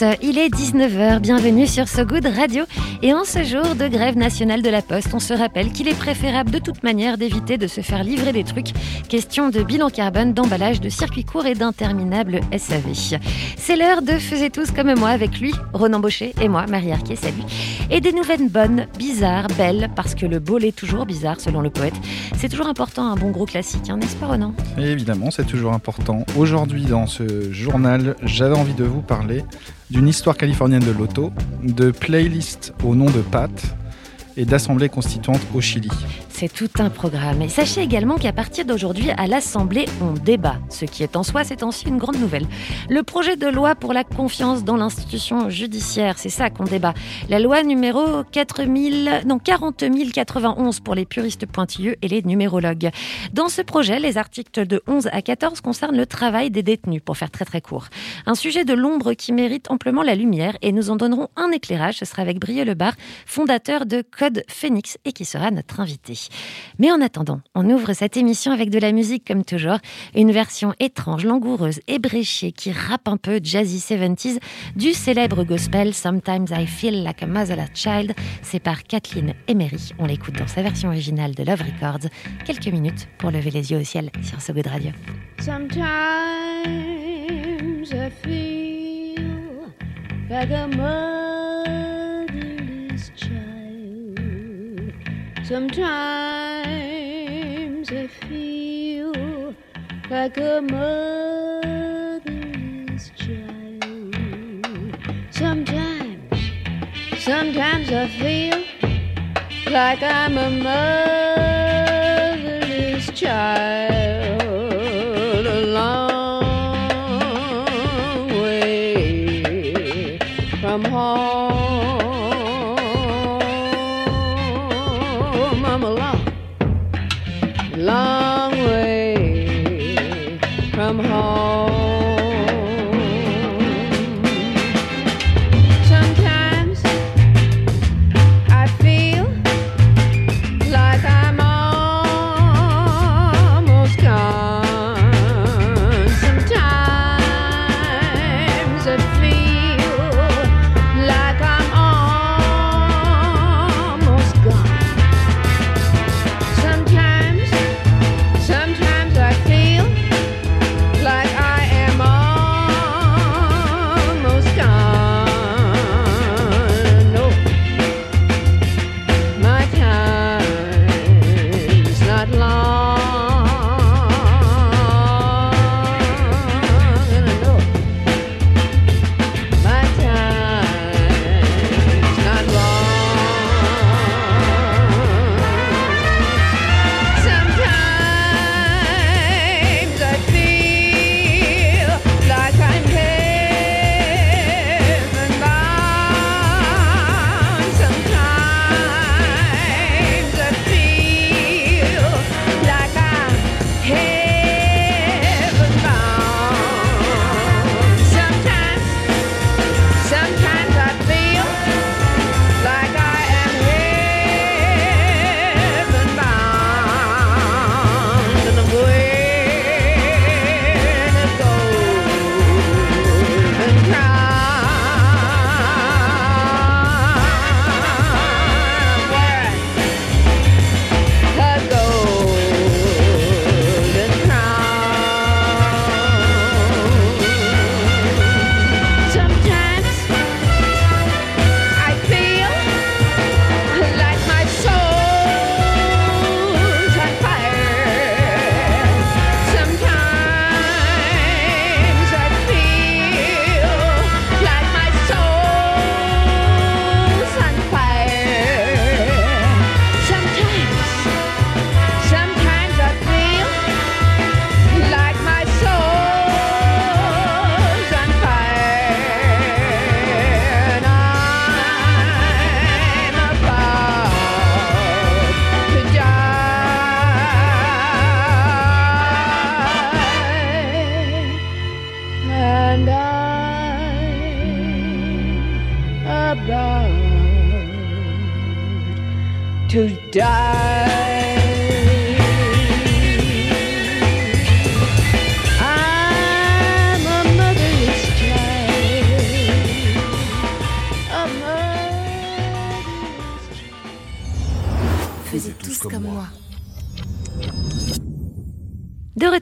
Il est 19h, bienvenue sur So Good Radio. Et en ce jour de grève nationale de la Poste, on se rappelle qu'il est préférable de toute manière d'éviter de se faire livrer des trucs. Question de bilan carbone, d'emballage, de circuits courts et d'interminables SAV. C'est l'heure de Faisez tous comme moi avec lui, Ronan Baucher, et moi, Marie Arquet, salut. Et des nouvelles bonnes, bizarres, belles, parce que le beau est toujours bizarre selon le poète. C'est toujours important un bon gros classique, hein, n'est-ce pas Ronan? Évidemment, c'est toujours important. Aujourd'hui, dans ce journal, j'avais envie de vous parler d'une histoire californienne de l'auto, de playlists au nom de Pat et d'assemblées constituantes au Chili. C'est tout un programme. Et sachez également qu'à partir d'aujourd'hui, à l'Assemblée, on débat. Ce qui est en soi, c'est aussi une grande nouvelle. Le projet de loi pour la confiance dans l'institution judiciaire, c'est ça qu'on débat. La loi numéro 4000, non, 40 091 pour les puristes pointilleux et les numérologues. Dans ce projet, les articles de 11 à 14 concernent le travail des détenus, pour faire très très court. Un sujet de l'ombre qui mérite amplement la lumière et nous en donnerons un éclairage. Ce sera avec Brieux Lebar, fondateur de Code Phoenix et qui sera notre invité. Mais en attendant, on ouvre cette émission avec de la musique comme toujours, une version étrange, langoureuse, ébréchée qui rappe un peu jazzy 70s du célèbre gospel Sometimes I Feel Like a Motherless Child. C'est par Kathleen Emery. On l'écoute dans sa version originale de Love Records. Quelques minutes pour lever les yeux au ciel sur So Good Radio. Sometimes I feel like a motherless child. Sometimes, sometimes I feel like I'm a motherless child.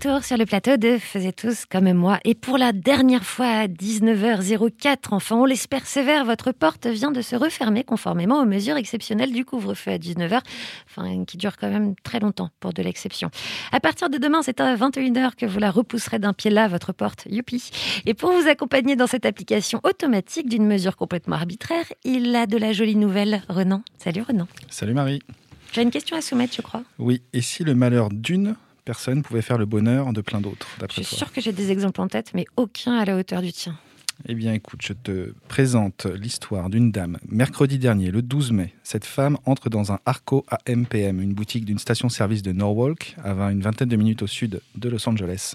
Retour sur le plateau de Faisez tous comme moi. Et pour la dernière fois à 19h04, enfin on l'espère sévère, votre porte vient de se refermer conformément aux mesures exceptionnelles du couvre-feu à 19h, enfin qui dure quand même très longtemps pour de l'exception. À partir de demain, c'est à 21h que vous la repousserez d'un pied là, votre porte. Youpi Et pour vous accompagner dans cette application automatique d'une mesure complètement arbitraire, il a de la jolie nouvelle. Renan. Salut Renan. Salut Marie. J'ai une question à soumettre, je crois. Oui, et si le malheur d'une personne pouvait faire le bonheur de plein d'autres, Je suis sûre que j'ai des exemples en tête, mais aucun à la hauteur du tien. Eh bien, écoute, je te présente l'histoire d'une dame. Mercredi dernier, le 12 mai, cette femme entre dans un Arco à MPM, une boutique d'une station-service de Norwalk, à une vingtaine de minutes au sud de Los Angeles.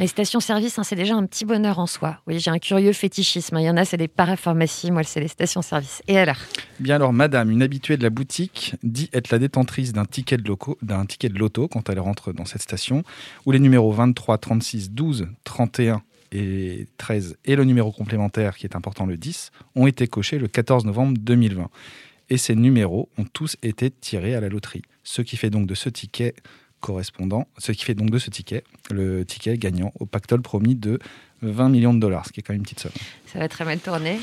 Les stations-service, hein, c'est déjà un petit bonheur en soi. Oui, j'ai un curieux fétichisme. hein. Il y en a, c'est des parapharmacies. Moi, c'est les stations-service. Et alors? Bien alors, madame, une habituée de la boutique, dit être la détentrice d'un ticket, de loco- d'un ticket de loto quand elle rentre dans cette station, où les numéros 23, 36, 12, 31 et 13 et le numéro complémentaire qui est important le 10 ont été cochés le 14 novembre 2020. Et ces numéros ont tous été tirés à la loterie. Ce qui fait donc de ce ticket correspondant, ce qui fait donc de ce ticket le ticket gagnant au pactole promis de 20 millions de dollars, ce qui est quand même une petite somme. Ça va très mal tourner.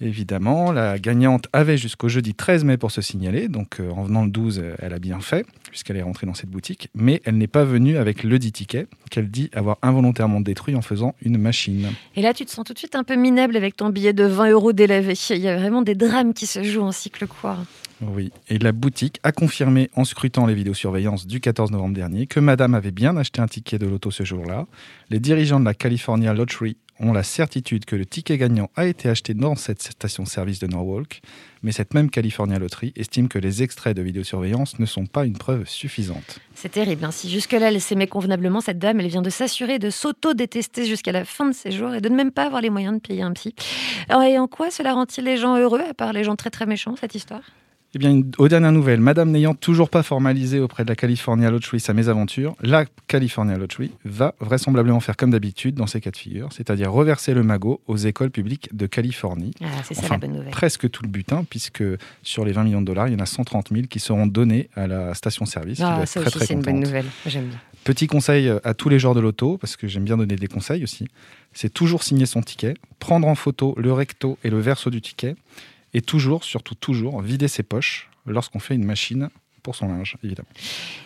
Évidemment, la gagnante avait jusqu'au jeudi 13 mai pour se signaler, donc euh, en venant le 12, euh, elle a bien fait, puisqu'elle est rentrée dans cette boutique, mais elle n'est pas venue avec le dit ticket qu'elle dit avoir involontairement détruit en faisant une machine. Et là, tu te sens tout de suite un peu minable avec ton billet de 20 euros délavé. Il y a vraiment des drames qui se jouent en cycle court. Oui, et la boutique a confirmé en scrutant les vidéosurveillances du 14 novembre dernier que madame avait bien acheté un ticket de loto ce jour-là. Les dirigeants de la California Lottery ont la certitude que le ticket gagnant a été acheté dans cette station-service de Norwalk, mais cette même California Lottery estime que les extraits de vidéosurveillance ne sont pas une preuve suffisante. C'est terrible. hein. Si jusque-là, elle s'aimait convenablement, cette dame, elle vient de s'assurer de s'auto-détester jusqu'à la fin de ses jours et de ne même pas avoir les moyens de payer un psy. Alors, et en quoi cela rend-il les gens heureux, à part les gens très très méchants, cette histoire? Eh bien, aux dernières nouvelles, Madame n'ayant toujours pas formalisé auprès de la California Lottery sa mésaventure, la California Lottery va vraisemblablement faire comme d'habitude dans ces cas de figure, c'est-à-dire reverser le magot aux écoles publiques de Californie. Ah, c'est ça la bonne nouvelle. Presque tout le butin, puisque sur les 20 millions de dollars, il y en a 130 000 qui seront donnés à la station-service. Ah, ça très, aussi, très c'est une bonne nouvelle. J'aime bien. Petit conseil à tous les genres de loto, parce que j'aime bien donner des conseils aussi, c'est toujours signer son ticket, prendre en photo le recto et le verso du ticket, et toujours, surtout toujours, vider ses poches lorsqu'on fait une machine pour son linge, évidemment.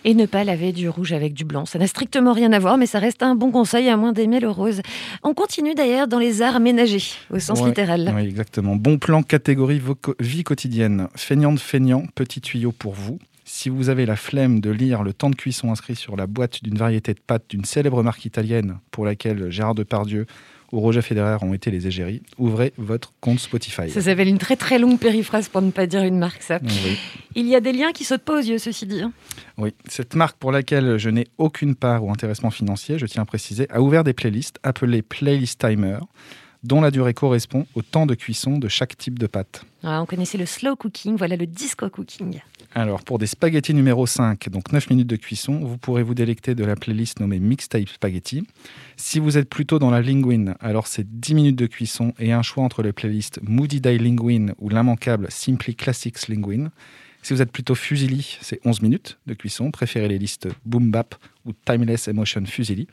Et ne pas laver du rouge avec du blanc. Ça n'a strictement rien à voir, mais ça reste un bon conseil à moins d'aimer le rose. On continue d'ailleurs dans les arts ménagers, au sens Ouais. littéral. Oui, exactement. Bon plan catégorie vie quotidienne. Feignant de feignant, petit tuyau pour vous. Si vous avez la flemme de lire le temps de cuisson inscrit sur la boîte d'une variété de pâtes d'une célèbre marque italienne pour laquelle Gérard Depardieu ou Roger Federer ont été les égéries, ouvrez votre compte Spotify. Ça s'appelle une très très longue périphrase pour ne pas dire une marque, ça. Oui. Il y a des liens qui sautent pas aux yeux, ceci dit. hein. Oui, cette marque pour laquelle je n'ai aucune part ou intéressement financier, je tiens à préciser, a ouvert des playlists appelées Playlist Timer, dont la durée correspond au temps de cuisson de chaque type de pâte. Ah, on connaissait le slow cooking, voilà le disco cooking. Alors, pour des spaghettis numéro 5, donc 9 minutes de cuisson, vous pourrez vous délecter de la playlist nommée Mixtape Spaghetti. Si vous êtes plutôt dans la linguine, alors c'est 10 minutes de cuisson et un choix entre les playlists Moody Day Linguine ou l'immanquable Simply Classics Linguine. Si vous êtes plutôt Fusili, c'est 11 minutes de cuisson. Préférez les listes Boom Bap ou Timeless Emotion Fusili.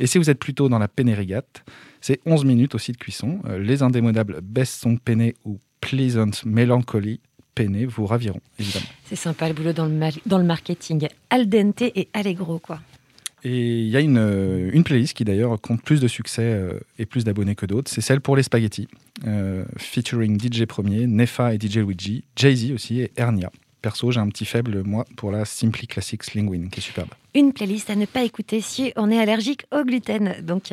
Et si vous êtes plutôt dans la penne rigate, c'est 11 minutes aussi de cuisson. Euh, les indémodables Best Song Penne ou Pleasant Melancholy Penne vous raviront, évidemment. C'est sympa le boulot dans le, ma- dans le marketing. Al dente et allegro, quoi. Et il y a une, euh, une playlist qui d'ailleurs compte plus de succès euh, et plus d'abonnés que d'autres. C'est celle pour les spaghettis, euh, featuring DJ Premier, Nefa et DJ Luigi, Jay-Z aussi et Ernia. Perso, j'ai un petit faible, moi, pour la Simply Classics Linguine, qui est superbe. Une playlist à ne pas écouter si on est allergique au gluten. Donc,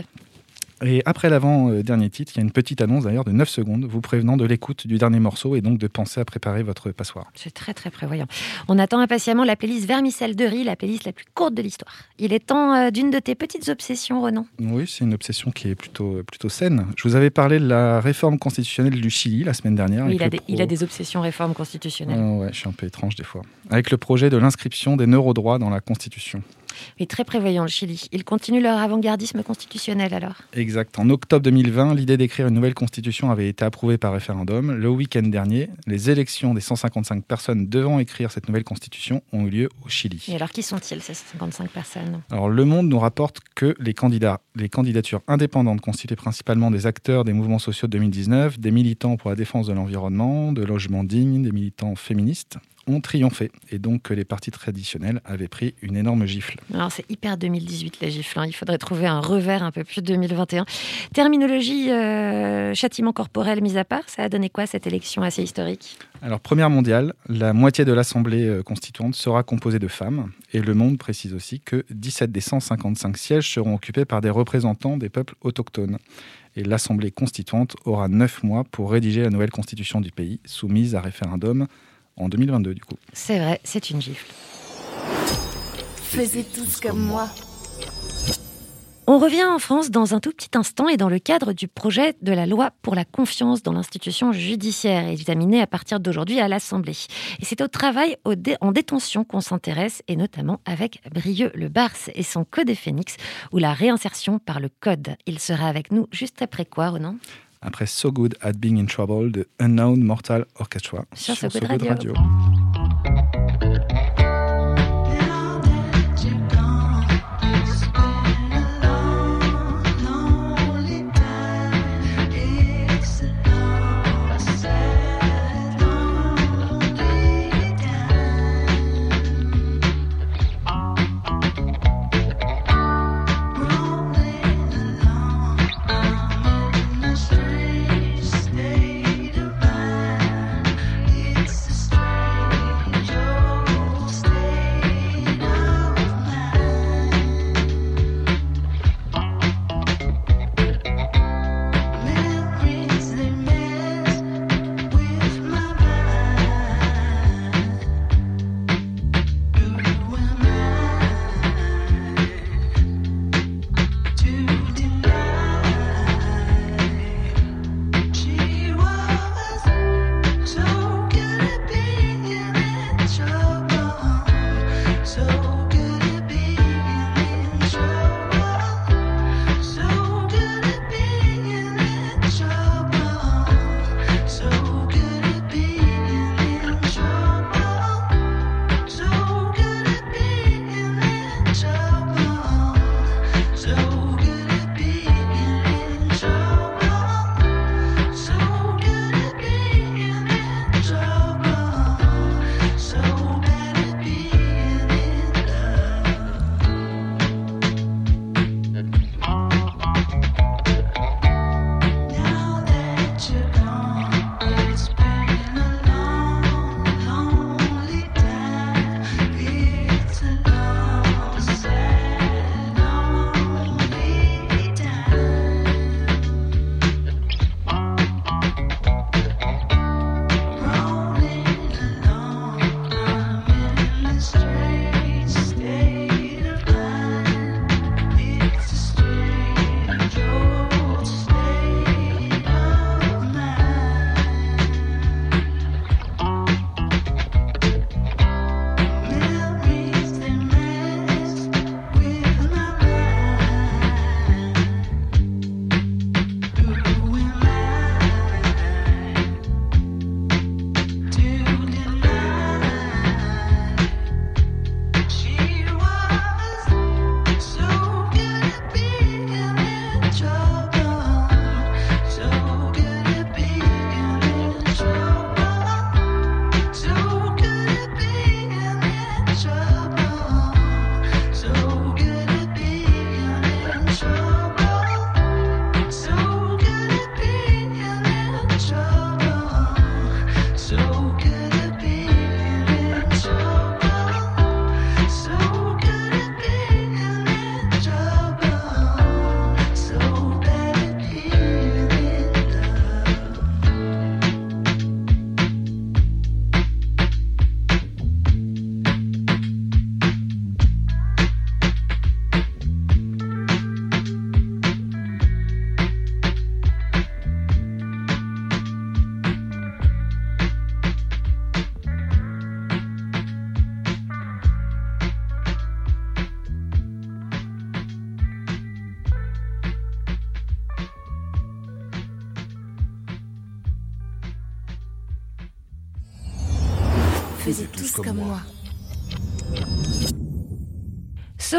Et après l'avant-dernier titre, il y a une petite annonce d'ailleurs de 9 secondes, vous prévenant de l'écoute du dernier morceau et donc de penser à préparer votre passoire. C'est très très prévoyant. On attend impatiemment la playlist Vermicelle de riz, la playlist la plus courte de l'histoire. Il est temps euh, d'une de tes petites obsessions, Renan. Oui, c'est une obsession qui est plutôt, plutôt saine. Je vous avais parlé de la réforme constitutionnelle du Chili la semaine dernière. Oui, il, a des, il a des obsessions réformes constitutionnelles. Oh, ouais, je suis un peu étrange des fois. Avec le projet de l'inscription des neurodroits dans la Constitution. Oui, très prévoyant le Chili. Ils continuent leur avant-gardisme constitutionnel alors. Exact. En octobre 2020, l'idée d'écrire une nouvelle constitution avait été approuvée par référendum. Le week-end dernier, les élections des 155 personnes devant écrire cette nouvelle constitution ont eu lieu au Chili. Et alors qui sont-ils ces 55 personnes? Alors, Le Monde nous rapporte que les, candidats, les candidatures indépendantes constituées principalement des acteurs des mouvements sociaux de 2019, des militants pour la défense de l'environnement, de logements dignes, des militants féministes, ont triomphé. Et donc que les partis traditionnels avaient pris une énorme gifle. Alors c'est hyper 2018 les gifles. hein. Il faudrait trouver un revers un peu plus 2021. Terminologie euh, châtiment corporel mis à part, ça a donné quoi cette élection assez historique? Alors, première mondiale, la moitié de l'Assemblée euh, constituante sera composée de femmes. Et Le Monde précise aussi que 17 des 155 sièges seront occupés par des représentants des peuples autochtones. Et l'Assemblée constituante aura 9 mois pour rédiger la nouvelle constitution du pays, soumise à référendum en 2022 du coup. C'est vrai, c'est une gifle. Faisez tous comme moi. On revient en France dans un tout petit instant et dans le cadre du projet de la loi pour la confiance dans l'institution judiciaire examiné à partir d'aujourd'hui à l'Assemblée. Et c'est au travail au dé- en détention qu'on s'intéresse et notamment avec Brieux Le Bars et son Code des Phénix ou la réinsertion par le code. Il sera avec nous juste après quoi, Renan Après So Good at Being in Trouble de Unknown Mortal Orchestra Sur So Good Radio.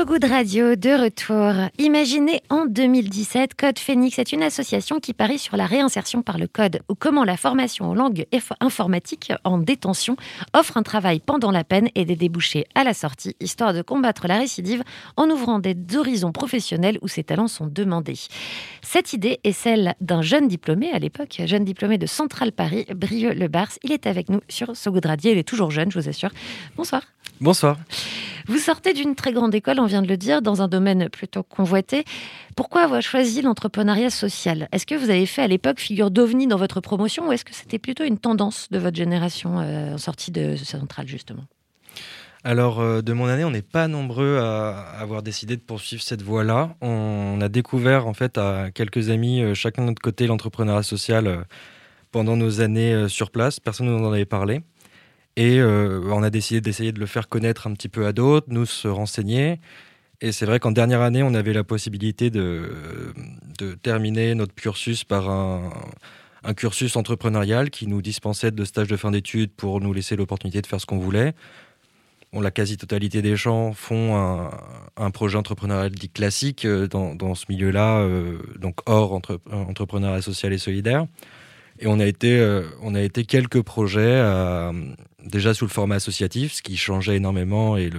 Good Radio de retour. Imaginez en 2017, Code Phoenix est une association qui parie sur la réinsertion par le code ou comment la formation aux langues informatiques en détention offre un travail pendant la peine et des débouchés à la sortie, histoire de combattre la récidive en ouvrant des horizons professionnels où ses talents sont demandés. Cette idée est celle d'un jeune diplômé à l'époque, jeune diplômé de Centrale Paris, Brieux Le Bars. Il est avec nous sur So Radio. Il est toujours jeune, je vous assure. Bonsoir. Bonsoir. Vous sortez d'une très grande école, on vient de le dire, dans un domaine plutôt convoité. Pourquoi avoir choisi l'entrepreneuriat social? Est-ce que vous avez fait à l'époque figure d'ovni dans votre promotion ou est-ce que c'était plutôt une tendance de votre génération euh, en sortie de Centrale, justement? Alors, euh, de mon année, on n'est pas nombreux à avoir décidé de poursuivre cette voie-là. On a découvert, en fait, à quelques amis, euh, chacun de notre côté, l'entrepreneuriat social pendant nos années sur place. Personne ne nous en avait parlé. Et euh, on a décidé d'essayer de le faire connaître un petit peu à d'autres, nous se renseigner. Et c'est vrai qu'en dernière année, on avait la possibilité de, terminer notre cursus par un, cursus entrepreneurial qui nous dispensait de stages de fin d'études pour nous laisser l'opportunité de faire ce qu'on voulait. La quasi-totalité des gens font un, projet entrepreneurial dit classique euh, dans, ce milieu-là, euh, donc hors entre, entrepreneuriat social et solidaire. Et on a été, on a été quelques projets à- déjà sous le format associatif, ce qui changeait énormément et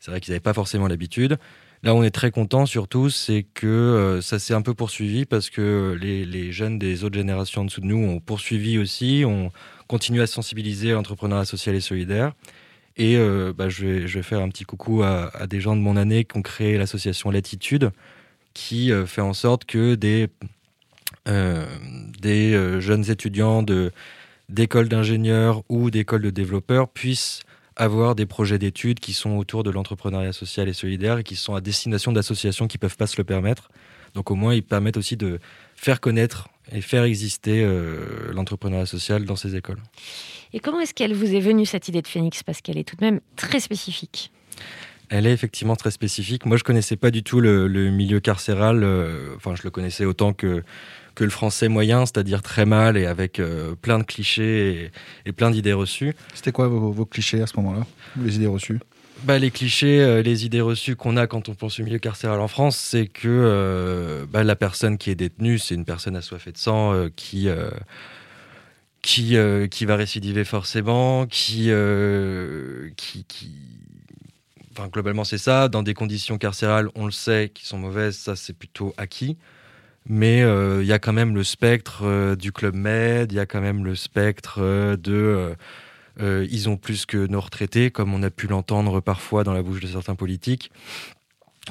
c'est vrai qu'ils n'avaient pas forcément l'habitude. Là, on est très content surtout, c'est que euh, ça s'est un peu poursuivi parce que les, jeunes des autres générations en dessous de nous ont poursuivi aussi, ont continué à sensibiliser l'entrepreneuriat social et solidaire. Et euh, bah, je, vais, faire un petit coucou à, des gens de mon année qui ont créé l'association Latitude, qui euh, fait en sorte que des, jeunes étudiants de, d'écoles d'ingénieurs ou d'écoles de développeurs puissent avoir des projets d'études qui sont autour de l'entrepreneuriat social et solidaire et qui sont à destination d'associations qui ne peuvent pas se le permettre. Donc au moins, ils permettent aussi de faire connaître et faire exister euh, l'entrepreneuriat social dans ces écoles. Et comment est-ce qu'elle vous est venue cette idée de Phoenix? Parce qu'elle est tout de même très spécifique. Elle est effectivement très spécifique. Moi, je connaissais pas du tout le, le milieu carcéral. euh, Enfin, je le connaissais autant que, que le français moyen, c'est-à-dire très mal et avec euh, plein de clichés et, et plein d'idées reçues. C'était quoi vos, vos clichés à ce moment-là Les idées reçues? Bah, les clichés, euh, les idées reçues qu'on a quand on pense au milieu carcéral en France, c'est que euh, bah, la personne qui est détenue, c'est une personne assoiffée de sang qui, qui, qui va récidiver forcément, qui, qui, qui... Enfin, globalement, c'est ça. Dans des conditions carcérales, on le sait, qui sont mauvaises, ça, c'est plutôt acquis. Mais euh, il y a quand même le spectre euh, du Club Med, il y a quand même le spectre euh, de... ils ont plus que nos retraités, comme on a pu l'entendre parfois dans la bouche de certains politiques.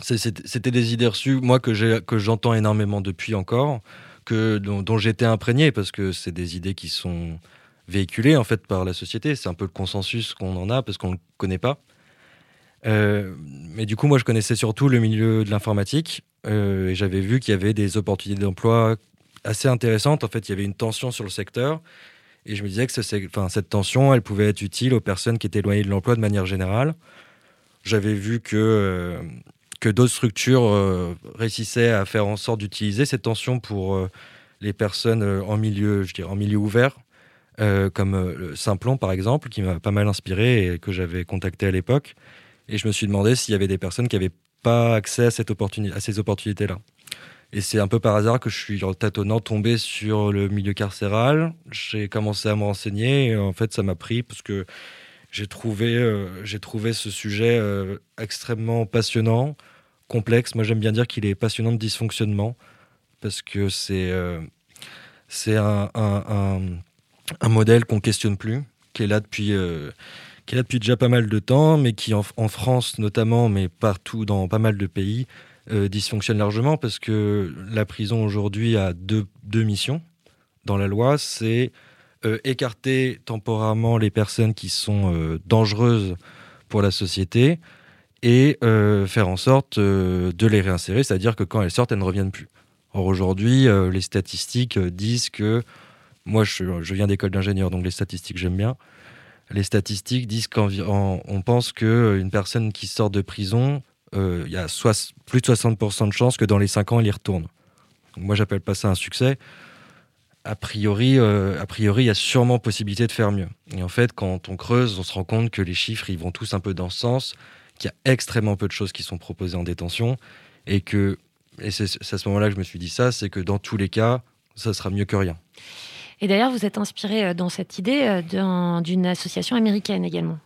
C'était des idées reçues, moi, que j'entends énormément depuis encore, que, dont, j'étais imprégné, parce que c'est des idées qui sont véhiculées, en fait, par la société. C'est un peu le consensus qu'on en a, parce qu'on ne le connaît pas. Mais du coup, moi, je connaissais surtout le milieu de l'informatique, euh, et j'avais vu qu'il y avait des opportunités d'emploi assez intéressantes. En fait, il y avait une tension sur le secteur, et je me disais que cette tension, elle pouvait être utile aux personnes qui étaient éloignées de l'emploi de manière générale. J'avais vu que, euh, d'autres structures euh, réussissaient à faire en sorte d'utiliser cette tension pour les personnes en, milieu, je dirais, en milieu ouvert, comme Simplon par exemple, qui m'a pas mal inspiré et que j'avais contacté à l'époque. Et je me suis demandé s'il y avait des personnes qui n'avaient pas accès à, cette opportuni- à ces opportunités-là. Et c'est un peu par hasard que je suis, en tâtonnant, tombé sur le milieu carcéral. J'ai commencé à me renseigner en fait, ça m'a pris parce que j'ai trouvé, euh, j'ai trouvé ce sujet euh, extrêmement passionnant, complexe. Moi, j'aime bien dire qu'il est passionnant de dysfonctionnement parce que c'est euh, c'est un, un modèle qu'on questionne plus, qui est là depuis. Qui est là depuis déjà pas mal de temps, mais qui en, France notamment, mais partout dans pas mal de pays, euh, dysfonctionne largement parce que la prison aujourd'hui a deux, deux missions dans la loi. C'est euh, écarter temporairement les personnes qui sont euh, dangereuses pour la société et faire en sorte de les réinsérer, c'est-à-dire que quand elles sortent, elles ne reviennent plus. Or aujourd'hui, les statistiques disent que, moi je viens d'école d'ingénieur, donc les statistiques j'aime bien, les statistiques disent qu'on pense qu'une personne qui sort de prison, euh, il y a plus de 60% de chances que dans les 5 ans, elle y retourne. Donc moi, j'appelle pas ça un succès. a priori, euh, a priori, il y a sûrement possibilité de faire mieux. Et en fait, quand on creuse, on se rend compte que les chiffres, ils vont tous un peu dans ce sens, qu'il y a extrêmement peu de choses qui sont proposées en détention, et que, et c'est à ce moment-là que je me suis dit ça, c'est que dans tous les cas, ça sera mieux que rien. Et d'ailleurs, vous êtes inspiré euh, dans cette idée euh, d'une association américaine également.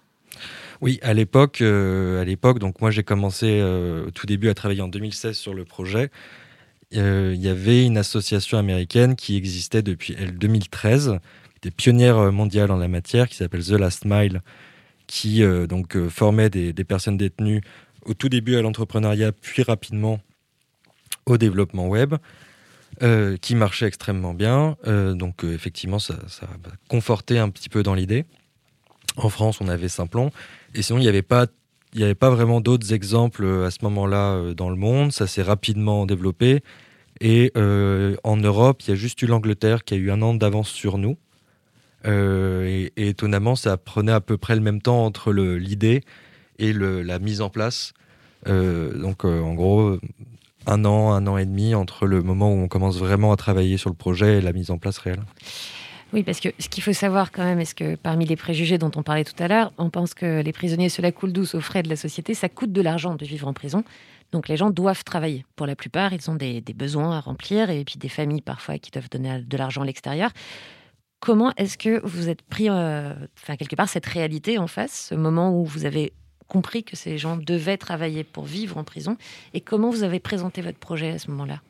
Oui, à l'époque, à l'époque, donc moi j'ai commencé au tout début à travailler en 2016 sur le projet. Euh, il y avait une association américaine qui existait depuis 2013, qui était pionnière euh, mondiale en la matière, qui s'appelle The Last Mile, qui euh, donc formait des, personnes détenues au tout début à l'entrepreneuriat, puis rapidement au développement web. Qui marchait extrêmement bien. donc effectivement, ça, ça a conforté un petit peu dans l'idée. En France, on avait Simplon. Et sinon, il n'y avait pas vraiment d'autres exemples euh, à ce moment-là euh, dans le monde. Ça s'est rapidement développé. Et euh, en Europe, il y a juste eu l'Angleterre qui a eu un an d'avance sur nous. et, étonnamment, ça prenait à peu près le même temps entre l'idée et la mise en place. donc, en gros, un an, un an et demi entre le moment où on commence vraiment à travailler sur le projet et la mise en place réelle. Oui, parce que ce qu'il faut savoir quand même, est-ce que parmi les préjugés dont on parlait tout à l'heure, on pense que les prisonniers, cela coule douce aux frais de la société, ça coûte de l'argent de vivre en prison. Donc les gens doivent travailler. Pour la plupart, ils ont des, besoins à remplir et puis des familles parfois qui doivent donner de l'argent à l'extérieur. Comment est-ce que vous êtes pris, euh, enfin quelque part, cette réalité en face, ce moment où vous avez compris que ces gens devaient travailler pour vivre en prison et comment vous avez présenté votre projet à ce moment-là?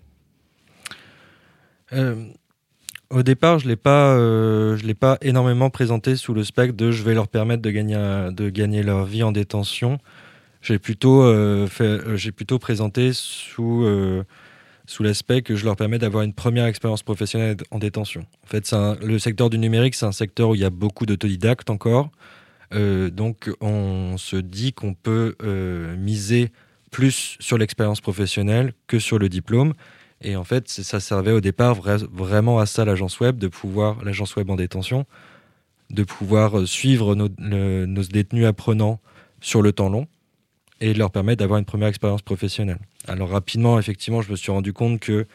Euh, au départ, je l'ai pas, euh, l'ai pas énormément présenté sous le spectre de je vais leur permettre de gagner, de gagner leur vie en détention. J'ai plutôt, euh, plutôt présenté sous, sous l'aspect que je leur permets d'avoir une première expérience professionnelle en détention. En fait, le secteur du numérique, c'est un secteur où il y a beaucoup d'autodidactes encore. Donc, on se dit qu'on peut miser plus sur l'expérience professionnelle que sur le diplôme. Et en fait, ça servait au départ vraiment à ça, l'agence web, de pouvoir, l'agence web en détention, de pouvoir euh, suivre nos, nos, détenus apprenants sur le temps long et leur permettre d'avoir une première expérience professionnelle. Alors rapidement, effectivement, je me suis rendu compte que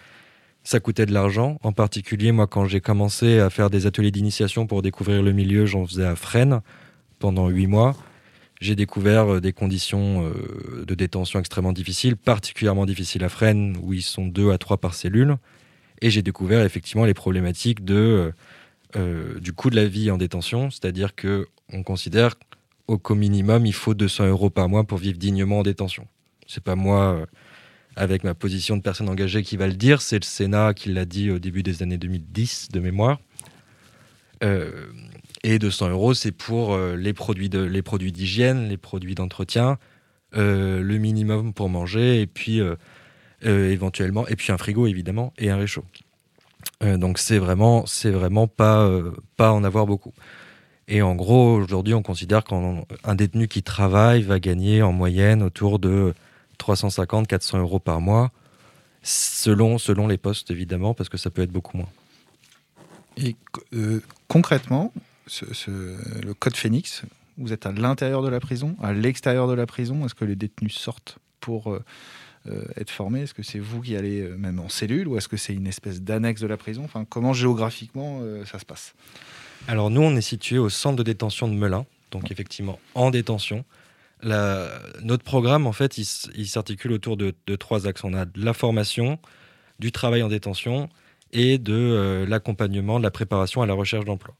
ça coûtait de l'argent. En particulier, moi, quand j'ai commencé à faire des ateliers d'initiation pour découvrir le milieu, j'en faisais à Fresnes pendant huit mois j'ai découvert euh, des conditions euh, de détention extrêmement difficiles, particulièrement difficiles à Fresnes, où ils sont deux à trois par cellule. Et j'ai découvert effectivement les problématiques euh, du coût de la vie en détention, c'est-à-dire que on considère qu'au minimum, il faut 200 euros par mois pour vivre dignement en détention. C'est pas moi, avec ma position de personne engagée, qui va le dire, c'est le Sénat qui l'a dit au début des années 2010 de mémoire. Et 200 euros, c'est pour euh, les produits les produits d'hygiène, les produits d'entretien, euh, le minimum pour manger, et puis euh, éventuellement, et puis un frigo évidemment, et un réchaud. donc c'est vraiment, c'est vraiment pas, pas en avoir beaucoup. Et en gros, aujourd'hui, on considère qu'un détenu qui travaille va gagner en moyenne autour de 350-400 euros par mois, selon, selon les postes évidemment, parce que ça peut être beaucoup moins. Et concrètement, le code Phoenix, vous êtes à l'intérieur de la prison, à l'extérieur de la prison Est-ce que les détenus sortent pour euh, euh, être formés? Est-ce que c'est vous qui allez euh, même en cellule ou est-ce que c'est une espèce d'annexe de la prison? Enfin, Comment géographiquement ça se passe? Alors nous, on est situé au centre de détention de Melun, donc effectivement en détention. notre programme, en fait, il, s'articule autour de, trois axes. On a de la formation, du travail en détention et de l'accompagnement, de la préparation à la recherche d'emploi.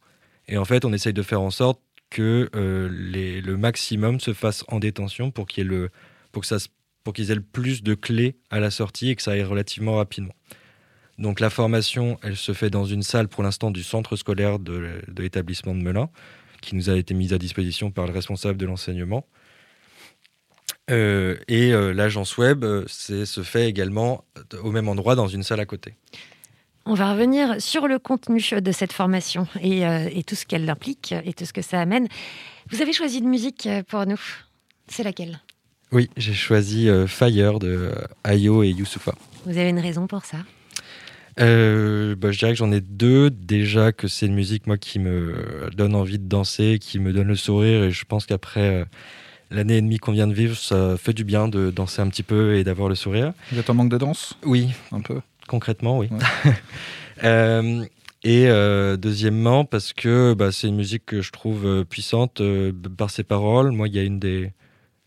Et en fait, on essaye de faire en sorte que euh, le maximum se fasse en détention pour qu'il le, pour que ça, pour qu'ils aient le plus de clés à la sortie et que ça aille relativement rapidement. Donc la formation, elle se fait dans une salle pour l'instant du centre scolaire de, l'établissement de Melun, qui nous a été mise à disposition par le responsable de l'enseignement. Euh, et euh, l'agence web se fait également au même endroit dans une salle à côté. On va revenir sur le contenu de cette formation euh, et, tout ce qu'elle implique et tout ce que ça amène. Vous avez choisi une musique euh, pour nous. C'est laquelle? Oui, j'ai choisi euh, Fire de Ayo et Youssoufa. Vous avez une raison pour ça? Bah, je dirais que j'en ai deux. Déjà que c'est une musique moi qui me donne envie de danser, qui me donne le sourire et je pense qu'après l'année et demie qu'on vient de vivre, ça fait du bien de danser un petit peu et d'avoir le sourire. Vous êtes en manque de danse? Oui. Un peu Concrètement, oui. Euh, Et euh, deuxièmement, parce que bah, c'est une musique que je trouve euh, puissante euh, par ses paroles. Moi, il y a une des,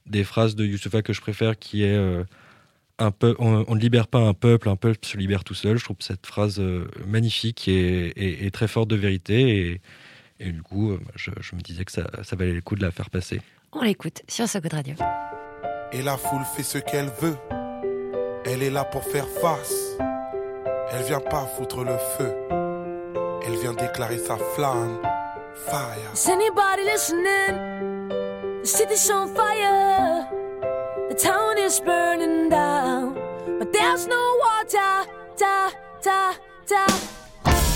des phrases de Youssoufa que je préfère qui est euh, un peu, on, on ne libère pas un peuple, un peuple se libère tout seul. Je trouve cette phrase euh, magnifique et, et- et très forte de vérité. Et, et du coup, euh, je, je me disais que ça, ça valait le coup de la faire passer. On l'écoute sur Good Radio. Et la foule fait ce qu'elle veut. Elle est là pour faire face. Elle vient pas foutre le feu. Elle vient déclarer sa flamme. Fire. Is anybody listening? The city's on fire. The town is burning down. But there's no water. Da, da, da.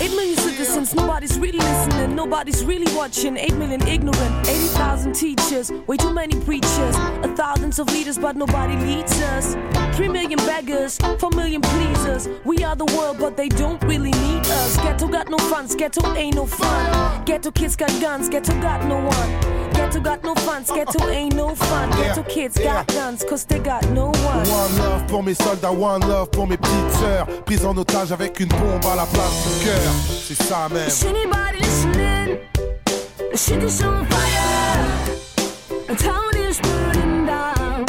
Eight million citizens, nobody's really listening, nobody's really watching. Eight million ignorant, 80,000 teachers, way too many preachers. A thousands of leaders, but nobody leads us. Three million beggars, four million pleasers. We are the world, but they don't really need us. Ghetto got no funds, ghetto ain't no fun. Ghetto kids got guns, ghetto got no one. Ghetto got no funds, ghetto ain't no fun. Ghetto kids got guns, cause they got no one. One love pour mes soldats, one love pour mes petites sœurs. Prises en otage avec une bombe à la place du cœur. C'est ça même. Is anybody listening? The city's on fire. The town is burning down.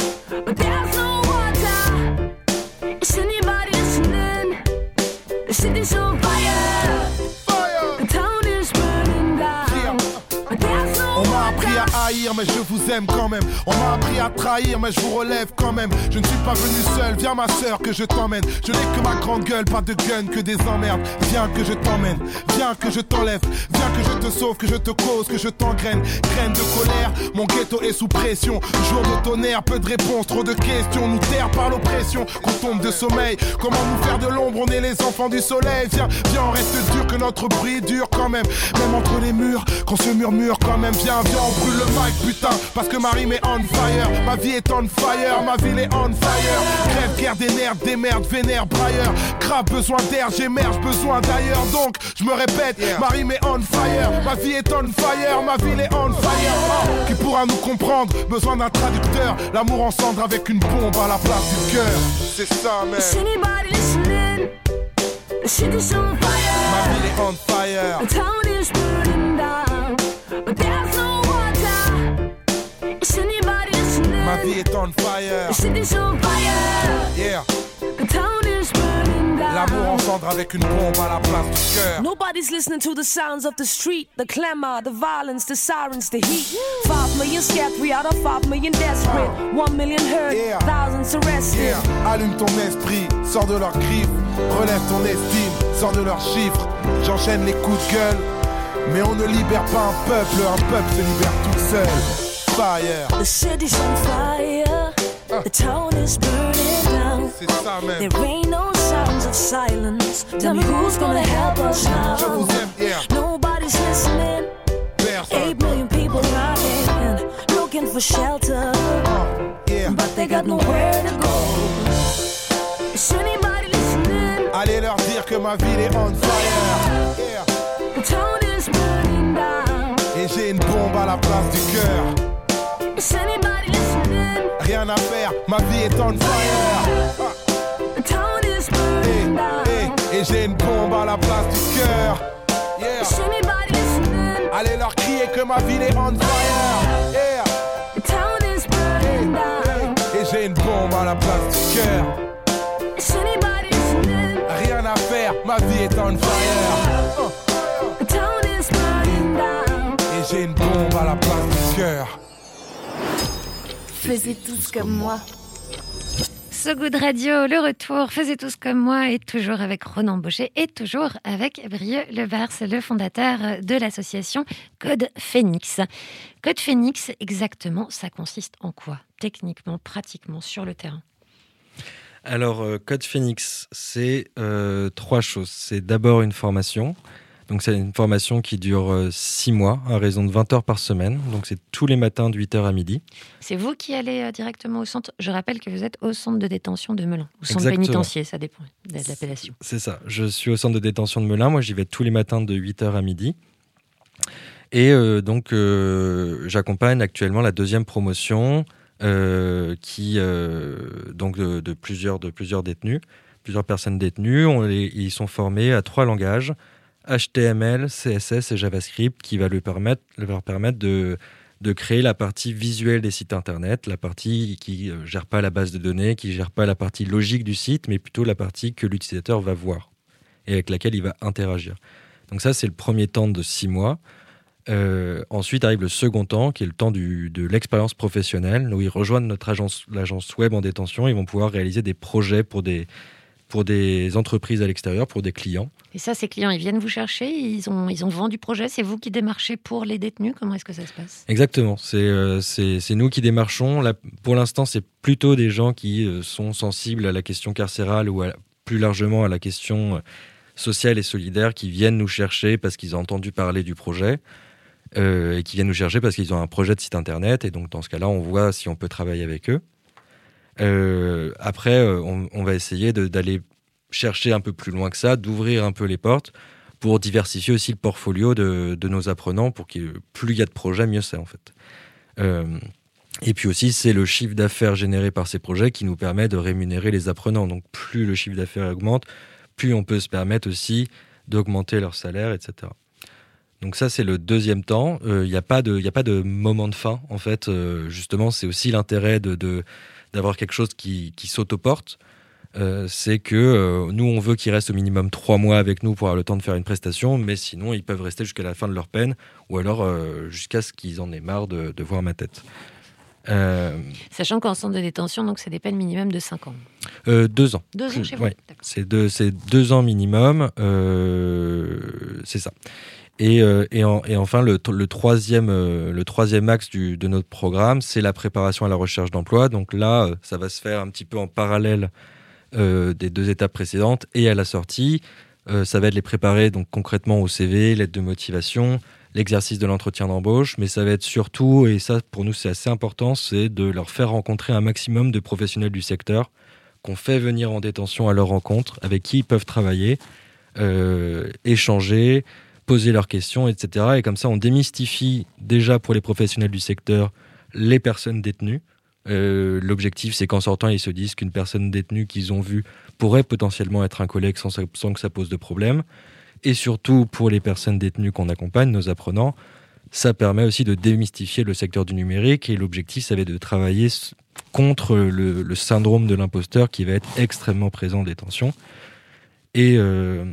But there's. Is anybody listening? The city's on fire. Mais je vous aime quand même. On m'a appris à trahir, mais je vous relève quand même. Je ne suis pas venu seul, viens ma soeur que je t'emmène. Je n'ai que ma grande gueule, pas de gun, que des emmerdes. Viens que je t'emmène, viens que je t'enlève. Viens que je te sauve, que je te cause, que je t'engraine. Graine de colère, mon ghetto est sous pression. Jour de tonnerre, peu de réponses, trop de questions. Nous taire par l'oppression, qu'on tombe de sommeil. Comment nous faire de l'ombre, on est les enfants du soleil. Viens, viens, on reste dur, que notre bruit dure quand même. Même entre les murs, qu'on se murmure quand même. Viens, viens, on brûle le putain. Parce que ma rime est on fire. Ma vie est on fire, ma ville est on fire. Crève, guerre des nerfs, des merdes, vénère, brailleur. Grave, besoin d'air, j'émerge, besoin d'ailleurs. Donc, je me répète, ma rime est on fire. Ma vie est on fire, ma ville est on fire. Oh, qui pourra nous comprendre? Besoin d'un traducteur. L'amour en cendre avec une bombe à la place du cœur. C'est ça, man. Is anybody listening? The city's on Ma fire. ville est on fire. The town is burning down. Vie est on fire. The city's on fire. Yeah. The town is burning down. L'amour en cendre avec une bombe à la place du cœur. Nobody's listening to the sounds of the street, the clamor, the violence, the sirens, the heat. Five million scared, three out of five million desperate. One million hurt, Yeah. thousands arrested. Yeah. Allume ton esprit, sors de leurs griffes, relève ton estime, sors de leurs chiffres. J'enchaîne les coups de gueule, mais on ne libère pas un peuple, un peuple se libère tout seul. Fire, The city's on fire. The town is burning down. There ain't no sounds of silence. Tell me who's gonna help us now? yeah. Nobody's listening. Personne, Eight million people crying, looking for shelter, yeah. but they got nowhere to go. Is anybody listening? Allez leur dire que ma ville est on fire. Yeah. The town is burning down. Et j'ai une bombe à la place du cœur. Is anybody listening? Rien à faire, ma vie est on fire. The town is Et, down. j'ai une bombe à la place du cœur. Yeah. Is anybody listening? Allez leur crier que ma ville est on fire. Yeah. The town is burning down. Et j'ai une bombe à la place du cœur. Is anybody listening? Rien à faire, ma vie est on fire. The town is burning down. Et j'ai une bombe à la place du cœur. Faisez tous comme moi. So Good Radio, le retour, faisez tous comme moi, et toujours avec Ronan Baucher, et toujours avec Brieux Lebars, le fondateur de l'association Code Phoenix. Code Phoenix, exactement, ça consiste en quoi? Techniquement, pratiquement, sur le terrain Alors, euh, Code Phoenix, c'est euh, trois choses. C'est d'abord une formation. Donc, c'est une formation qui dure euh, six mois, à raison de 20 heures par semaine. Donc, c'est tous les matins de 8h à midi. C'est vous qui allez euh, directement au centre? Je rappelle que vous êtes au centre de détention de Melun, ou centre Exactement. pénitentiaire, ça dépend de l'appellation. C'est ça. Je suis au centre de détention de Melun. Moi, j'y vais tous les matins de 8h à midi. Et euh, donc, euh, j'accompagne actuellement la deuxième promotion euh, qui, euh, donc de, de plusieurs, de plusieurs détenus, plusieurs personnes détenues. On les- ils sont formés à trois langages HTML, CSS et JavaScript qui va leur permettre de, créer la partie visuelle des sites internet, la partie qui ne gère pas la base de données, qui ne gère pas la partie logique du site, mais plutôt la partie que l'utilisateur va voir et avec laquelle il va interagir. Donc ça, c'est le premier temps de six mois. Euh, ensuite arrive le second temps, qui est le temps de l'expérience professionnelle, où ils rejoignent notre agence, l'agence web en détention. Ils vont pouvoir réaliser des projets pour des, pour des entreprises à l'extérieur, pour des clients. Et ça, ces clients, ils viennent vous chercher, ils ont, ils ont vendu projet, c'est vous qui démarchez pour les détenus Comment est-ce que ça se passe? Exactement, c'est euh, nous qui démarchons. Là, pour l'instant, c'est plutôt des gens qui euh, sont sensibles à la question carcérale ou plus largement à la question sociale et solidaire qui viennent nous chercher parce qu'ils ont entendu parler du projet. Euh, et qui viennent nous chercher parce qu'ils ont un projet de site internet. Et donc, dans ce cas-là, on voit si on peut travailler avec eux. Euh, après, euh, on, va essayer d'aller chercher un peu plus loin que ça, d'ouvrir un peu les portes pour diversifier aussi le portfolio de, nos apprenants pour que plus il y a de projets, mieux c'est en fait. et puis aussi, c'est le chiffre d'affaires généré par ces projets qui nous permet de rémunérer les apprenants. Donc plus le chiffre d'affaires augmente, plus on peut se permettre aussi d'augmenter leur salaire, etc. Donc ça, c'est le deuxième temps. Il euh, n'y a, pas de, moment de fin, en fait. Euh, justement, c'est aussi l'intérêt de, d'avoir quelque chose qui, qui saute aux portes. Euh, c'est que nous, on veut qu'ils restent au minimum trois mois avec nous pour avoir le temps de faire une prestation, mais sinon, ils peuvent rester jusqu'à la fin de leur peine, ou alors jusqu'à ce qu'ils en aient marre de, voir ma tête. Sachant qu'en centre de détention, donc c'est des peines minimum de 5 ans. deux ans. Deux ans chez vous. C'est deux, deux, ans minimum. c'est ça. Euh, et, enfin, le, troisième, euh, le troisième axe de notre programme, c'est la préparation à la recherche d'emploi. Donc là, euh, ça va se faire un petit peu en parallèle des deux étapes précédentes et à la sortie. ça va être les préparer donc concrètement au CV, l'aide de motivation, l'exercice de l'entretien d'embauche, mais ça va être surtout, et ça pour nous c'est assez important, c'est de leur faire rencontrer un maximum de professionnels du secteur qu'on fait venir en détention à leur rencontre, avec qui ils peuvent travailler, échanger, poser leurs questions, etc. Et comme ça, on démystifie déjà pour les professionnels du secteur les personnes détenues. Euh, l'objectif, c'est qu'en sortant, ils se disent qu'une personne détenue qu'ils ont vue pourrait potentiellement être un collègue sans, que ça pose de problème. Et surtout, pour les personnes détenues qu'on accompagne, nos apprenants, ça permet aussi de démystifier le secteur du numérique. Et l'objectif, ça va être de travailler contre le, syndrome de l'imposteur qui va être extrêmement présent en détention. Et, euh,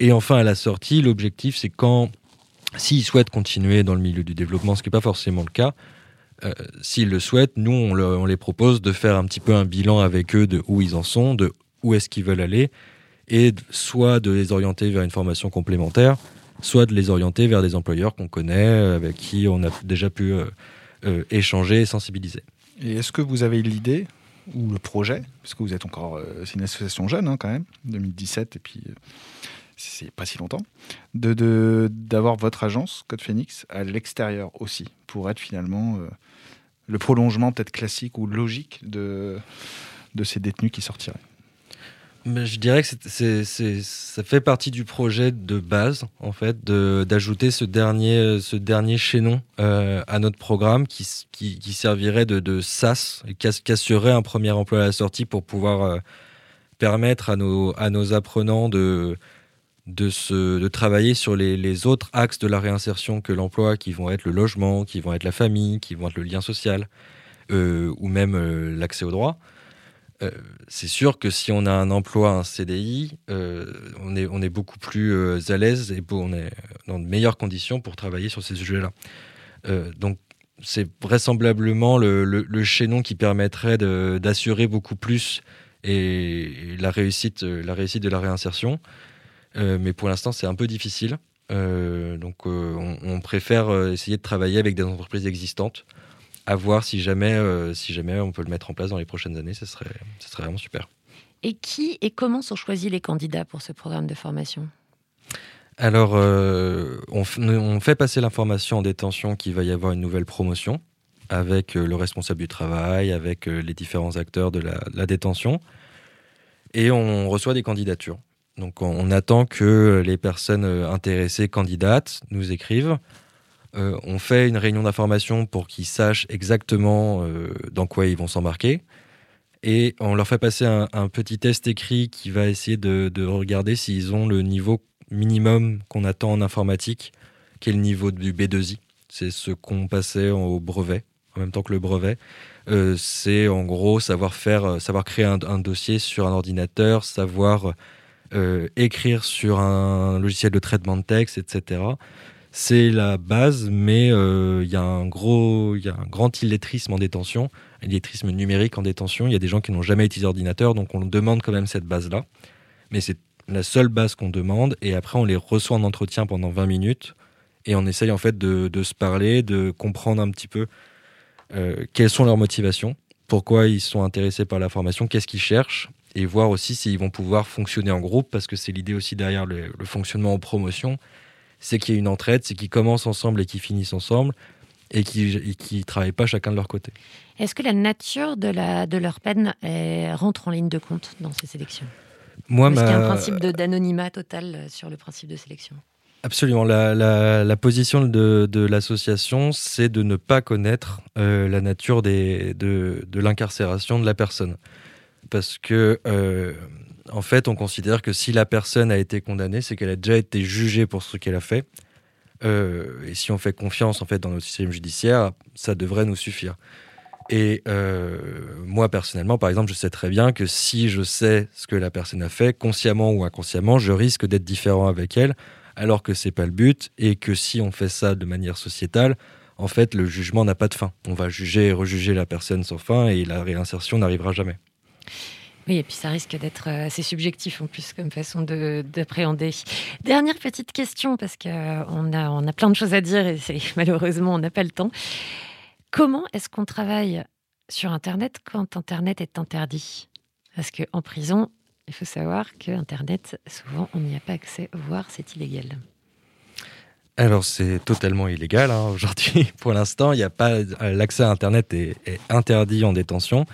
et enfin, à la sortie, l'objectif, c'est quand, s'ils souhaitent continuer dans le milieu du développement, ce qui n'est pas forcément le cas, euh, s'ils le souhaitent, nous, on, les propose de faire un petit peu un bilan avec eux de où ils en sont, de où est-ce qu'ils veulent aller, et soit de les orienter vers une formation complémentaire, soit de les orienter vers des employeurs qu'on connaît, avec qui on a déjà pu euh, euh, échanger et sensibiliser. Et est-ce que vous avez l'idée ou le projet, parce que vous êtes encore, c'est une association jeune hein, quand même, 2017, et puis c'est pas si longtemps, de d'avoir votre agence Code Phoenix à l'extérieur aussi, pour être finalement euh, le prolongement peut-être classique ou logique de, de ces détenus qui sortiraient. Mais je dirais que c'est, ça fait partie du projet de base, en fait, d'ajouter ce dernier, ce dernier chaînon euh, à notre programme qui, qui, servirait de, de SAS, et qui assurerait un premier emploi à la sortie pour pouvoir euh, permettre à nos, à nos apprenants de, de, se, de travailler sur les, autres axes de la réinsertion que l'emploi, qui vont être le logement, qui vont être la famille, qui vont être le lien social, euh, ou même euh, l'accès au droit. Euh, c'est sûr que si on a un emploi, un CDI, on, est, on est beaucoup plus à l'aise et on est dans de meilleures conditions pour travailler sur ces sujets-là. donc, c'est vraisemblablement le, le, chaînon qui permettrait d'assurer beaucoup plus et, la, réussite, la réussite de la réinsertion. Euh, mais pour l'instant, c'est un peu difficile. Euh, donc, euh, on, préfère essayer de travailler avec des entreprises existantes, à voir si jamais, si jamais on peut le mettre en place dans les prochaines années. Ce serait, ce serait vraiment super. Et qui et comment sont choisis les candidats pour ce programme de formation? Alors, on, on, fait passer l'information en détention qu'il va y avoir une nouvelle promotion avec le responsable du travail, avec les différents acteurs de la détention. Et on reçoit des candidatures. Donc on, attend que les personnes euh, intéressées, candidates, nous écrivent. Euh, on fait une réunion d'information pour qu'ils sachent exactement euh, dans quoi ils vont s'embarquer. Et on leur fait passer un, petit test écrit qui va essayer de, regarder s'ils ont le niveau minimum qu'on attend en informatique, qui est le niveau du B2I. C'est ce qu'on passait au brevet, en même temps que le brevet. C'est en gros savoir faire, savoir créer un, dossier sur un ordinateur, savoir euh, écrire sur un logiciel de traitement de texte, etc. C'est la base, mais il y a un y a un grand illettrisme en détention, un illettrisme numérique en détention. Il y a des gens qui n'ont jamais utilisé d'ordinateur, donc on demande quand même cette base-là. Mais c'est la seule base qu'on demande, et après on les reçoit en entretien pendant 20 minutes, et on essaye en fait de, de se parler, de comprendre un petit peu euh, quelles sont leurs motivations, pourquoi ils sont intéressés par la formation, qu'est-ce qu'ils cherchent, et voir aussi s'ils vont pouvoir fonctionner en groupe, parce que c'est l'idée aussi derrière le, fonctionnement en promotion, c'est qu'il y ait une entraide, c'est qu'ils commencent ensemble et qu'ils finissent ensemble, et qu'ils ne travaillent pas chacun de leur côté. Est-ce que la nature de, la, de leur peine rentre en ligne de compte dans ces sélections? Moi, Est-ce qu'il y a un principe d'anonymat total sur le principe de sélection? Absolument. La, position de, l'association, c'est de ne pas connaître euh, la nature des, de, l'incarcération de la personne. Parce que, euh, en fait, on considère que si la personne a été condamnée, c'est qu'elle a déjà été jugée pour ce qu'elle a fait. Euh, et si on fait confiance en fait dans notre système judiciaire, ça devrait nous suffire. Et moi personnellement, par exemple, je sais très bien que si je sais ce que la personne a fait, consciemment ou inconsciemment, je risque d'être différent avec elle alors que c'est pas le but et que si on fait ça de manière sociétale, en fait, le jugement n'a pas de fin. On va juger et rejuger la personne sans fin et la réinsertion n'arrivera jamais. Oui, et puis ça risque d'être euh, assez subjectif en plus comme façon d'appréhender. Dernière petite question, parce qu'on euh, a, on a plein de choses à dire et malheureusement on n'a pas le temps. Comment est-ce qu'on travaille sur Internet quand Internet est interdit? Parce qu'en prison, il faut savoir que Internet, souvent, on n'y a pas accès, voire c'est illégal. Alors c'est totalement illégal hein, aujourd'hui. Pour l'instant, il n'y a pas l'accès à Internet est, interdit en détention.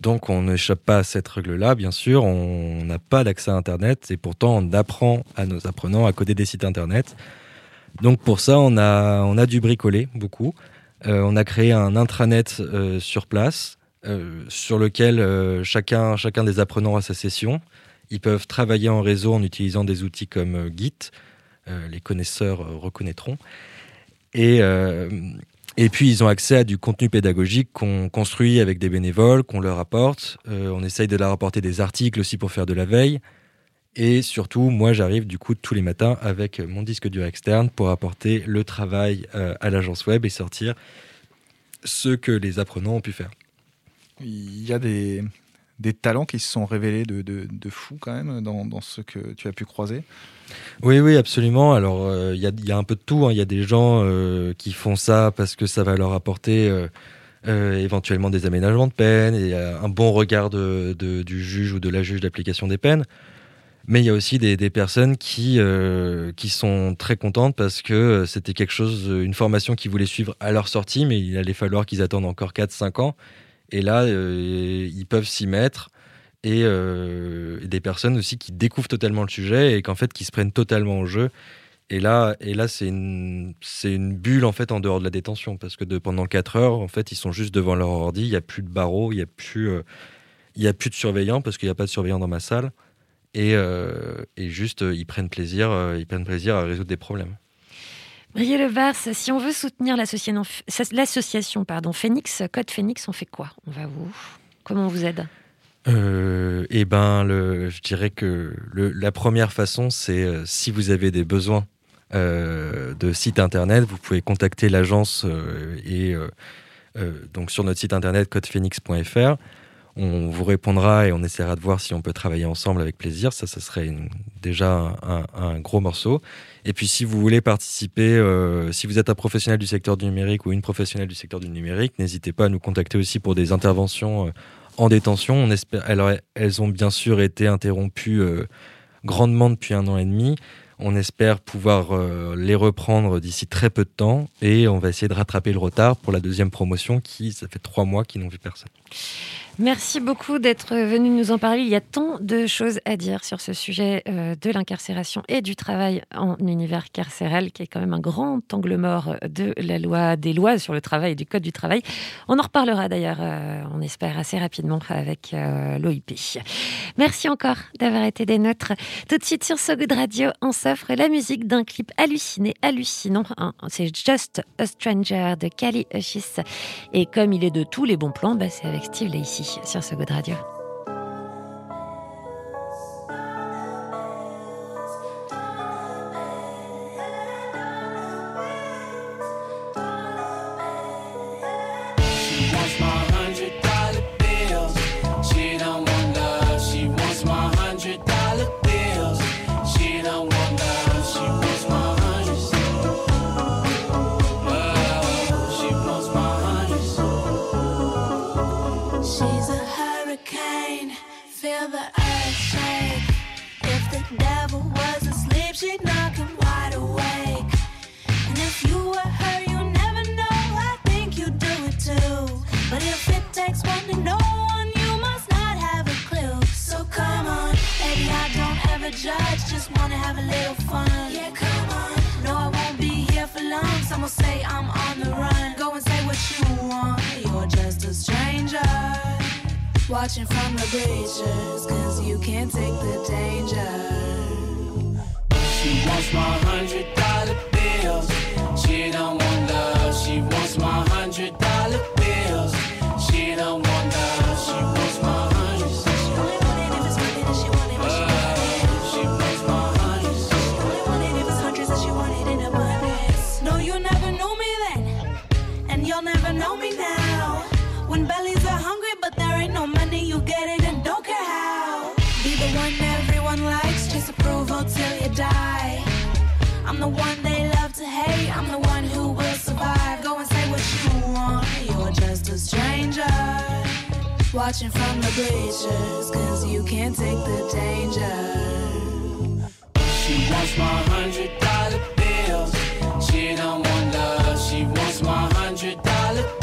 Donc on n'échappe pas à cette règle-là, bien sûr. On n'a pas d'accès à Internet et pourtant on apprend à nos apprenants à coder des sites Internet. Donc pour ça, on a, on dû bricoler beaucoup. Euh, on a créé un intranet euh, sur place euh, sur lequel chacun, chacun des apprenants a sa session. Ils peuvent travailler en réseau en utilisant des outils comme Git. les connaisseurs reconnaîtront. Et, et puis, ils ont accès à du contenu pédagogique qu'on construit avec des bénévoles, qu'on leur apporte. on essaye de leur apporter des articles aussi pour faire de la veille. Et surtout, moi, j'arrive du coup tous les matins avec mon disque dur externe pour apporter le travail à l'agence web et sortir ce que les apprenants ont pu faire il y a des, des talents qui se sont révélés de, de, fous quand même dans, dans, ce que tu as pu croiser? Oui, oui, absolument. Alors, euh, il y, a, un peu de tout. Hein. Il y a des gens euh, qui font ça parce que ça va leur apporter euh, éventuellement des aménagements de peine et un bon regard de, du juge ou de la juge d'application des peines. Mais il y a aussi des, des personnes qui, qui sont très contentes parce que c'était quelque chose, une formation qu'ils voulaient suivre à leur sortie, mais il allait falloir qu'ils attendent encore 4-5 ans. Et là, euh, ils peuvent s'y mettre. Euh, et, des personnes aussi qui découvrent totalement le sujet et qu'en fait qui se prennent totalement au jeu. Et là, et là c'est une, une bulle en fait en dehors de la détention parce que de, pendant 4 heures, en fait, ils sont juste devant leur ordi, il n'y a plus de barreaux, il n'y a, plus, euh, y a plus de surveillants parce qu'il n'y a pas de surveillants dans ma salle. Et, et juste, ils prennent plaisir, ils prennent plaisir à résoudre des problèmes. Brigitte Levars, si on veut soutenir l'association Phoenix, Code Phoenix, on fait quoi? On va vous Comment on vous aide? Euh, Eh ben, le, je dirais que la première façon, c'est euh, si vous avez des besoins euh, de site internet, vous pouvez contacter l'agence et donc sur notre site internet codephoenix.fr on vous répondra et on essaiera de voir si on peut travailler ensemble avec plaisir. Ça, ça serait déjà un, gros morceau. Et puis, si vous voulez participer, euh, si vous êtes un professionnel du secteur du numérique ou une professionnelle du secteur du numérique, n'hésitez pas à nous contacter aussi pour des interventions euh, en détention. Elles ont bien sûr été interrompues euh, grandement depuis un an et demi. On espère pouvoir les reprendre d'ici très peu de temps et on va essayer de rattraper le retard pour la deuxième promotion qui, ça fait trois mois qu'ils n'ont vu personne. Merci beaucoup d'être venu nous en parler. Il y a tant de choses à dire sur ce sujet euh, de l'incarcération et du travail en univers carcéral, qui est quand même un grand angle mort de la loi, des lois sur le travail et du code du travail. On en reparlera d'ailleurs, euh, on espère assez rapidement avec euh, l'OIP. Merci encore d'avoir été des nôtres. Tout de suite sur So Good Radio, on s'offre la musique d'un clip halluciné, hallucinant. hein. C'est Just a Stranger de Kali Uchis. Et comme il est de tous les bons plans, bah, c'est avec Steve Lacey sur So Good Radio. She'd him wide awake. And if you were her, you never know. I think you do it too. But if it takes one to know one, you must not have a clue. So come on, baby, I don't ever judge, just wanna have a little fun. Yeah, come on. No, I won't be here for long. Some will say I'm on the run. Go and say what you want. You're just a stranger. Watching from the bleachers, cause you can't take the danger. She wants my hundred dollar bills. She don't want love. She wants my hundred Watching from the bleachers, cause you can't take the danger. She wants my hundred dollar bills. She don't want love. She wants my hundred dollar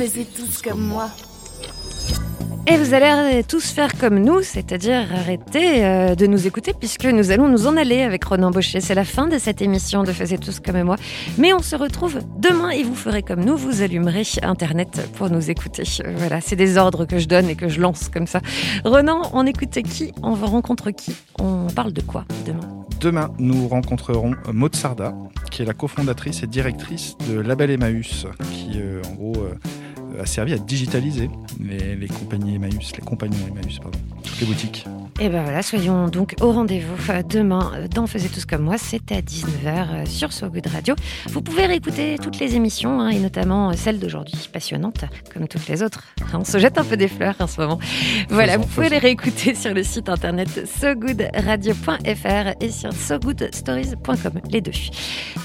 Faisez tous comme moi. Et vous allez tous faire comme nous, c'est-à-dire arrêter euh, de nous écouter puisque nous allons nous en aller avec Ronan Baucher. C'est la fin de cette émission de Faisez tous comme moi. Mais on se retrouve demain et vous ferez comme nous, vous allumerez Internet pour nous écouter. Voilà, c'est des ordres que je donne et que je lance comme ça. Ronan, on écoute qui? On rencontre qui? On parle de quoi demain? Demain, nous rencontrerons Maud Sarda, qui est la cofondatrice et directrice de Label Emmaüs, qui euh, en gros euh, a servi à digitaliser les, les compagnies Emmaüs, les compagnons Emmaüs, pardon, toutes les boutiques. Et ben voilà, soyons donc au rendez-vous euh, demain euh, dans Faisez tous comme moi, c'est à 19h sur So Good Radio. Vous pouvez réécooter toutes les émissions, hein, et notamment euh, celle d'aujourd'hui, passionnante, comme toutes les autres. On se jette un peu des fleurs en ce moment. Voilà, Faisons, vous pouvez faisons. les réécouter sur le site internet sogoodradio.fr et sur sogoodstories.com, les deux.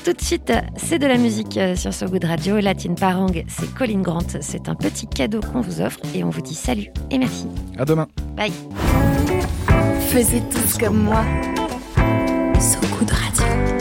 Tout de suite, c'est de la musique euh, sur So Good Radio. Latine Parang, c'est Colin Grant. C'est un petit cadeau qu'on vous offre et on vous dit salut et merci. À demain. Bye. Faisez tous comme moi. So Good Radio.